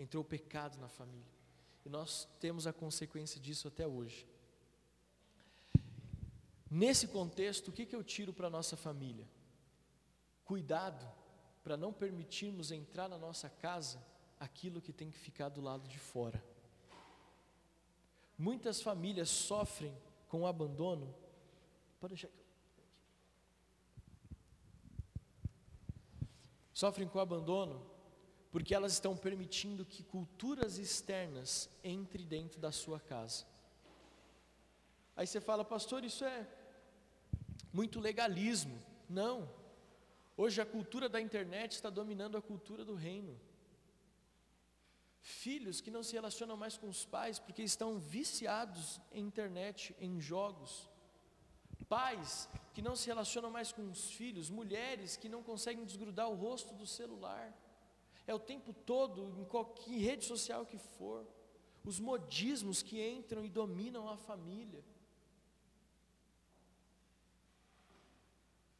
Speaker 1: entrou o pecado na família. E nós temos a consequência disso até hoje. Nesse contexto, o que, que eu tiro para a nossa família? Cuidado para não permitirmos entrar na nossa casa aquilo que tem que ficar do lado de fora. Muitas famílias sofrem com o abandono. Pode deixar aqui. Sofrem com o abandono porque elas estão permitindo que culturas externas entrem dentro da sua casa. Aí você fala, pastor, isso é muito legalismo. Não. Hoje a cultura da internet está dominando a cultura do reino. Filhos que não se relacionam mais com os pais porque estão viciados em internet, em jogos. Pais que não se relacionam mais com os filhos, mulheres que não conseguem desgrudar o rosto do celular. É o tempo todo, em qualquer rede social que for, os modismos que entram e dominam a família.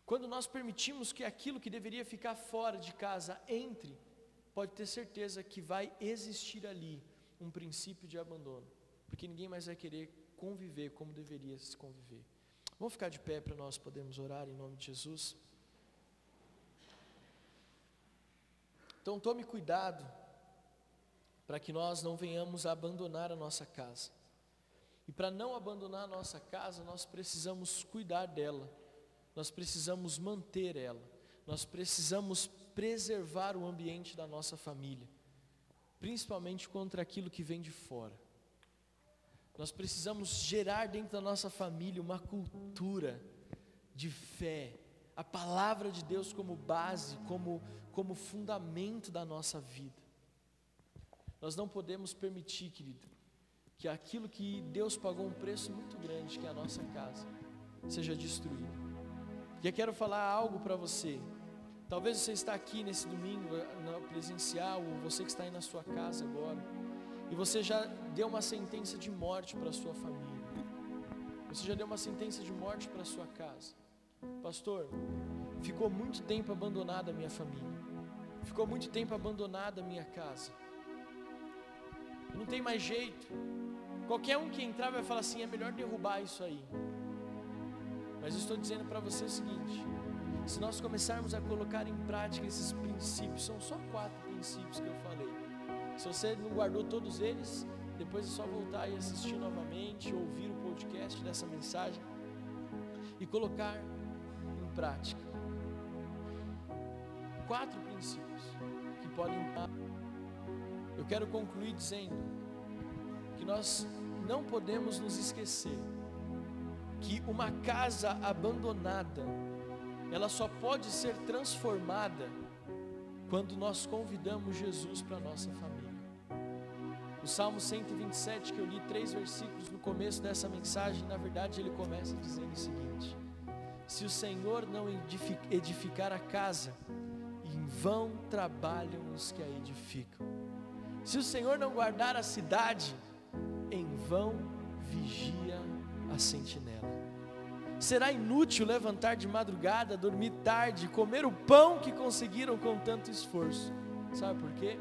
Speaker 1: Quando nós permitimos que aquilo que deveria ficar fora de casa entre, pode ter certeza que vai existir ali um princípio de abandono, porque ninguém mais vai querer conviver como deveria se conviver. Vamos ficar de pé para nós podermos orar em nome de Jesus. Então tome cuidado para que nós não venhamos a abandonar a nossa casa. E para não abandonar a nossa casa, nós precisamos cuidar dela, nós precisamos manter ela, nós precisamos preservar o ambiente da nossa família, principalmente contra aquilo que vem de fora. Nós precisamos gerar dentro da nossa família uma cultura de fé, a palavra de Deus como base, como, como fundamento da nossa vida. Nós não podemos permitir, querido, que aquilo que Deus pagou um preço muito grande, que é a nossa casa, seja destruído. E eu quero falar algo para você Talvez você está aqui nesse domingo eh, presencial, ou você que está aí na sua casa agora, e você já deu uma sentença de morte para a sua família. Você já deu uma sentença de morte para a sua casa. Pastor, ficou muito tempo abandonada a minha família. Ficou muito tempo abandonada a minha casa. Não tem mais jeito. Qualquer um que entrar vai falar assim: é melhor derrubar isso aí. Mas eu estou dizendo para você o seguinte: se nós começarmos a colocar em prática esses princípios, são só quatro princípios que eu falei. Se você não guardou todos eles, depois é só voltar e assistir novamente, ouvir o podcast dessa mensagem e colocar prática. Quatro princípios que podem. Eu quero concluir dizendo que nós não podemos nos esquecer que uma casa abandonada ela só pode ser transformada quando nós convidamos Jesus para a nossa família. O Salmo 127, que eu li três versículos no começo dessa mensagem, na verdade ele começa dizendo o seguinte: Se o Senhor não edificar a casa, em vão trabalham os que a edificam. Se o Senhor não guardar a cidade, em vão vigia a sentinela. Será inútil levantar de madrugada, dormir tarde, comer o pão que conseguiram com tanto esforço. Sabe por quê?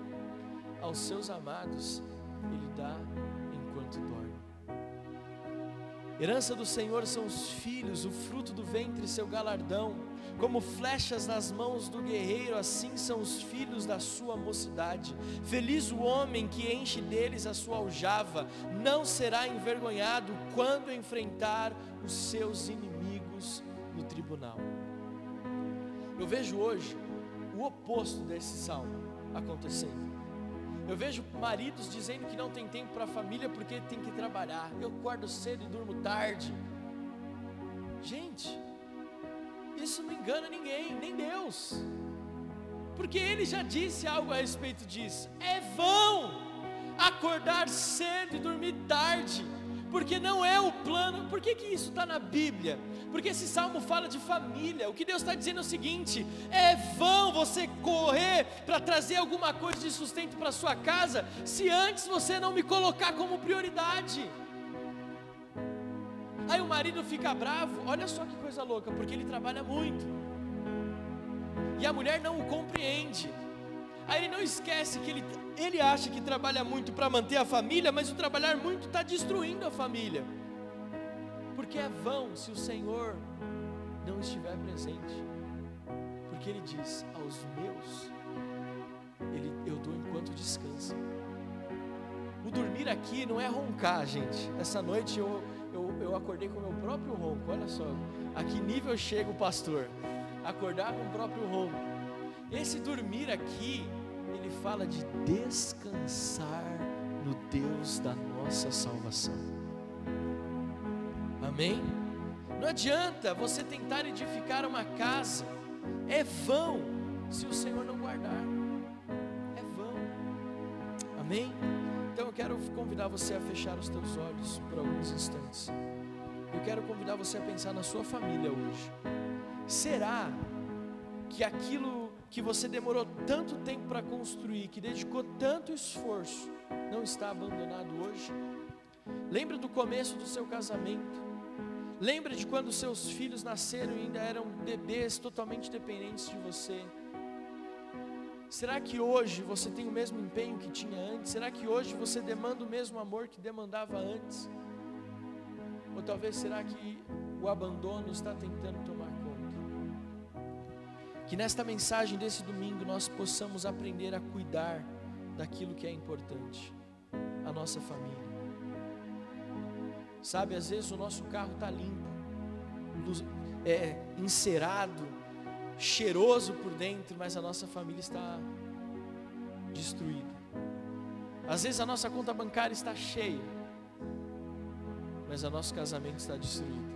Speaker 1: Aos seus amados Ele dá Herança do Senhor são os filhos, o fruto do ventre, seu galardão. Como flechas nas mãos do guerreiro, assim são os filhos da sua mocidade. Feliz o homem que enche deles a sua aljava, não será envergonhado quando enfrentar os seus inimigos no tribunal. Eu vejo hoje o oposto desse salmo acontecendo. Eu vejo maridos dizendo que não tem tempo para a família porque tem que trabalhar. Eu acordo cedo e durmo tarde. Gente, isso não engana ninguém, nem Deus. Porque ele já disse algo a respeito disso. É vão acordar cedo e dormir tarde porque não é o plano. Por que, que isso está na Bíblia? Porque esse salmo fala de família. O que Deus está dizendo é o seguinte: é vão você correr para trazer alguma coisa de sustento para sua casa, se antes você não me colocar como prioridade. Aí o marido fica bravo, olha só que coisa louca, porque ele trabalha muito. E a mulher não o compreende. Aí ele não esquece que ele, ele acha que trabalha muito para manter a família, mas o trabalhar muito está destruindo a família. Porque é vão se o Senhor não estiver presente. Porque ele diz: aos meus, ele, eu dou enquanto descansa. O dormir aqui não é roncar, gente. Essa noite eu, eu, eu acordei com o meu próprio ronco. Olha só, a que nível chega o pastor? Acordar com o próprio ronco. Esse dormir aqui ele fala de descansar no Deus da nossa salvação. Amém? Não adianta você tentar edificar uma casa, é vão se o Senhor não guardar, é vão. Amém? Então eu quero convidar você a fechar os teus olhos por alguns instantes. Eu quero convidar você a pensar na sua família hoje. Será que aquilo que você demorou tanto tempo para construir, que dedicou tanto esforço, não está abandonado hoje? Lembra do começo do seu casamento? Lembra de quando seus filhos nasceram e ainda eram bebês totalmente dependentes de você? Será que hoje você tem o mesmo empenho que tinha antes? Será que hoje você demanda o mesmo amor que demandava antes? Ou talvez será que o abandono está tentando tomar que nesta mensagem desse domingo nós possamos aprender a cuidar daquilo que é importante, a nossa família. Sabe, às vezes o nosso carro está limpo, é, encerado, cheiroso por dentro, mas a nossa família está destruída. Às vezes a nossa conta bancária está cheia, mas o nosso casamento está destruído.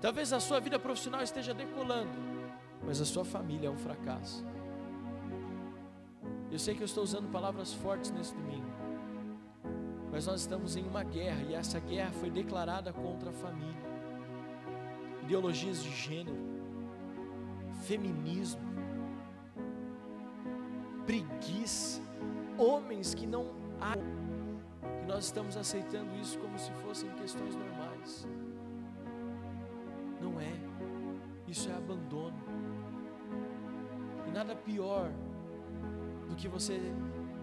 Speaker 1: Talvez a sua vida profissional esteja decolando, mas a sua família é um fracasso. Eu sei que eu estou usando palavras fortes nesse domingo, mas nós estamos em uma guerra e essa guerra foi declarada contra a família. Ideologias de gênero, feminismo, preguiça, homens que não há, que nós estamos aceitando isso como se fossem questões normais. Não é, isso é abandono. E nada pior do que você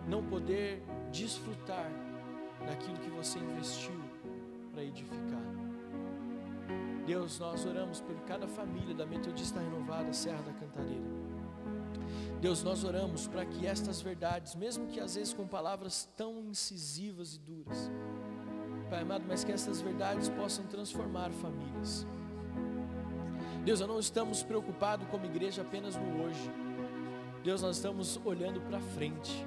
Speaker 1: não poder desfrutar daquilo que você investiu para edificar. Deus, nós oramos por cada família da Metodista Renovada Serra da Cantareira. Deus, nós oramos para que estas verdades, mesmo que às vezes com palavras tão incisivas e duras, Pai amado, mas que essas verdades possam transformar famílias. Deus, nós não estamos preocupados como igreja apenas no hoje, Deus, nós estamos olhando para frente,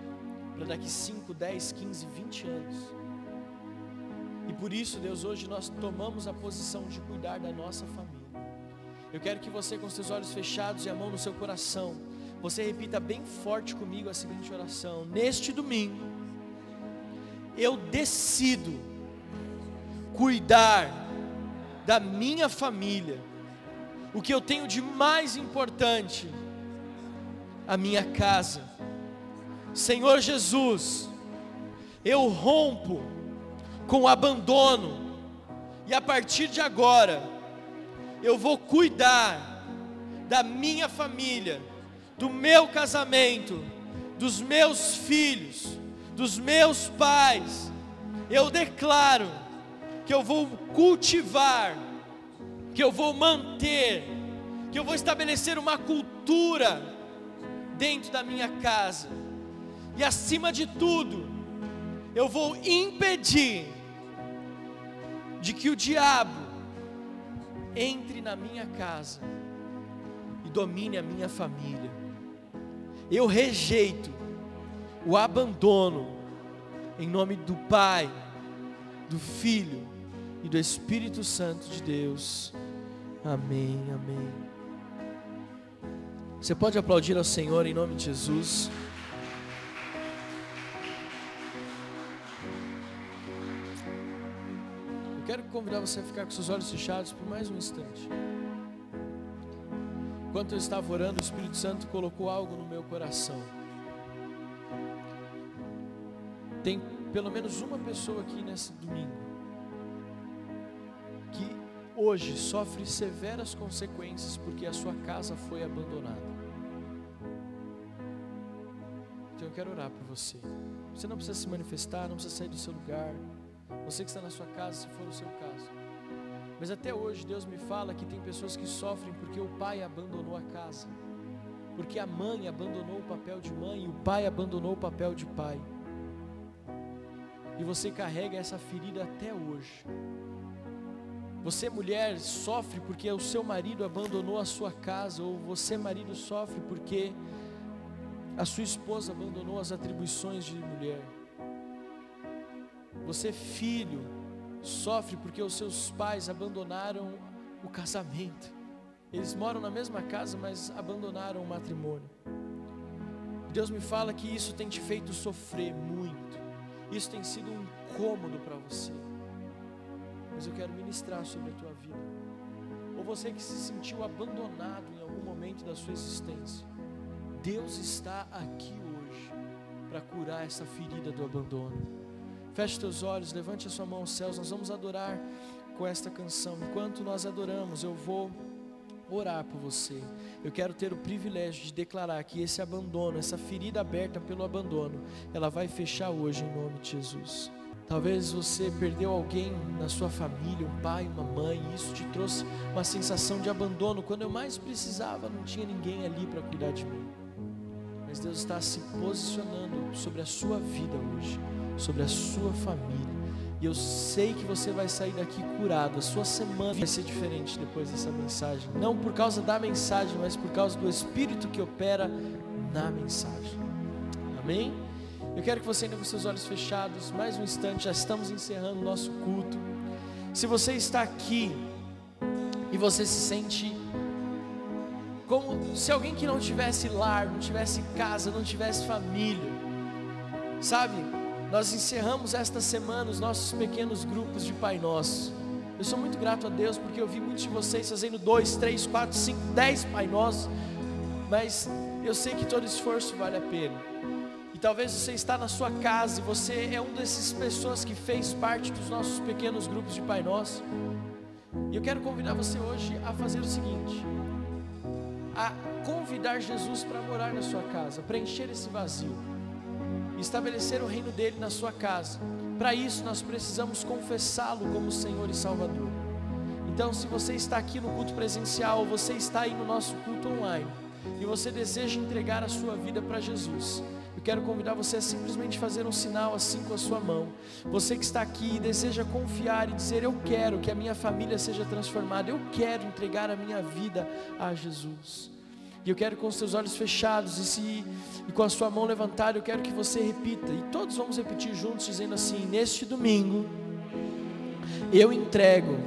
Speaker 1: para daqui 5, 10, 15, 20 anos. Por isso, Deus, hoje nós tomamos a posição de cuidar da nossa família. Eu quero que você, com seus olhos fechados e a mão no seu coração, você repita bem forte comigo a seguinte oração: Neste domingo, eu decido cuidar da minha família, o que eu tenho de mais importante a minha casa. Senhor Jesus, eu rompo com abandono, e a partir de agora, eu vou cuidar da minha família, do meu casamento, dos meus filhos, dos meus pais. Eu declaro que eu vou cultivar, que eu vou manter, que eu vou estabelecer uma cultura dentro da minha casa. E acima de tudo, eu vou impedir de que o diabo entre na minha casa e domine a minha família. Eu rejeito o abandono em nome do Pai, do Filho e do Espírito Santo de Deus. Amém, amém. Você pode aplaudir ao Senhor em nome de Jesus. Quero convidar você a ficar com seus olhos fechados por mais um instante. Enquanto eu estava orando, o Espírito Santo colocou algo no meu coração. Tem pelo menos uma pessoa aqui nesse domingo que hoje sofre severas consequências porque a sua casa foi abandonada. Então eu quero orar por você. Você não precisa se manifestar, não precisa sair do seu lugar. Você que está na sua casa, se for o seu caso. Mas até hoje Deus me fala que tem pessoas que sofrem porque o pai abandonou a casa, porque a mãe abandonou o papel de mãe e o pai abandonou o papel de pai. E você carrega essa ferida até hoje. Você, mulher, sofre porque o seu marido abandonou a sua casa, ou você, marido, sofre porque a sua esposa abandonou as atribuições de mulher. Você, filho, sofre porque os seus pais abandonaram o casamento. Eles moram na mesma casa, mas abandonaram o matrimônio. Deus me fala que isso tem te feito sofrer muito. Isso tem sido um incômodo para você. Mas eu quero ministrar sobre a tua vida. Ou você que se sentiu abandonado em algum momento da sua existência. Deus está aqui hoje para curar essa ferida do abandono. Feche teus olhos, levante a sua mão aos céus. Nós vamos adorar com esta canção. Enquanto nós adoramos, eu vou orar por você. Eu quero ter o privilégio de declarar que esse abandono, essa ferida aberta pelo abandono, ela vai fechar hoje em nome de Jesus. Talvez você perdeu alguém na sua família, um pai, uma mãe, e isso te trouxe uma sensação de abandono. Quando eu mais precisava, não tinha ninguém ali para cuidar de mim. Mas Deus está se posicionando sobre a sua vida hoje sobre a sua família. E eu sei que você vai sair daqui curado. A sua semana vai ser diferente depois dessa mensagem. Não por causa da mensagem, mas por causa do Espírito que opera na mensagem. Amém? Eu quero que você ainda com seus olhos fechados, mais um instante, já estamos encerrando o nosso culto. Se você está aqui e você se sente como se alguém que não tivesse lar, não tivesse casa, não tivesse família, sabe? Nós encerramos esta semana os nossos pequenos grupos de Pai Nosso. Eu sou muito grato a Deus porque eu vi muitos de vocês fazendo dois, três, quatro, cinco, dez Pai Nosso, mas eu sei que todo esforço vale a pena. E talvez você está na sua casa e você é um dessas pessoas que fez parte dos nossos pequenos grupos de Pai Nosso. E eu quero convidar você hoje a fazer o seguinte: a convidar Jesus para morar na sua casa, preencher esse vazio estabelecer o reino dele na sua casa. Para isso, nós precisamos confessá-lo como Senhor e Salvador. Então, se você está aqui no culto presencial, ou você está aí no nosso culto online, e você deseja entregar a sua vida para Jesus, eu quero convidar você a simplesmente fazer um sinal assim com a sua mão. Você que está aqui e deseja confiar e dizer: Eu quero que a minha família seja transformada, eu quero entregar a minha vida a Jesus. E eu quero com os seus olhos fechados e, se, e com a sua mão levantada, eu quero que você repita. E todos vamos repetir juntos, dizendo assim: Neste domingo, eu entrego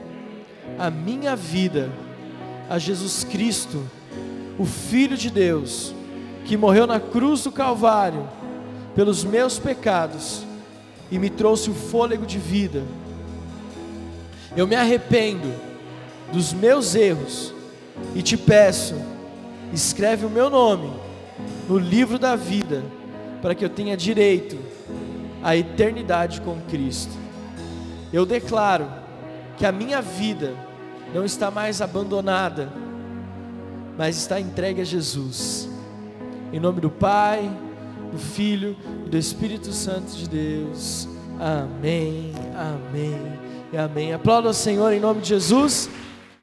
Speaker 1: a minha vida a Jesus Cristo, o Filho de Deus, que morreu na cruz do Calvário pelos meus pecados e me trouxe o fôlego de vida. Eu me arrependo dos meus erros e te peço escreve o meu nome no livro da vida, para que eu tenha direito à eternidade com Cristo. Eu declaro que a minha vida não está mais abandonada, mas está entregue a Jesus. Em nome do Pai, do Filho e do Espírito Santo de Deus. Amém, amém e amém. Aplauda o Senhor em nome de Jesus.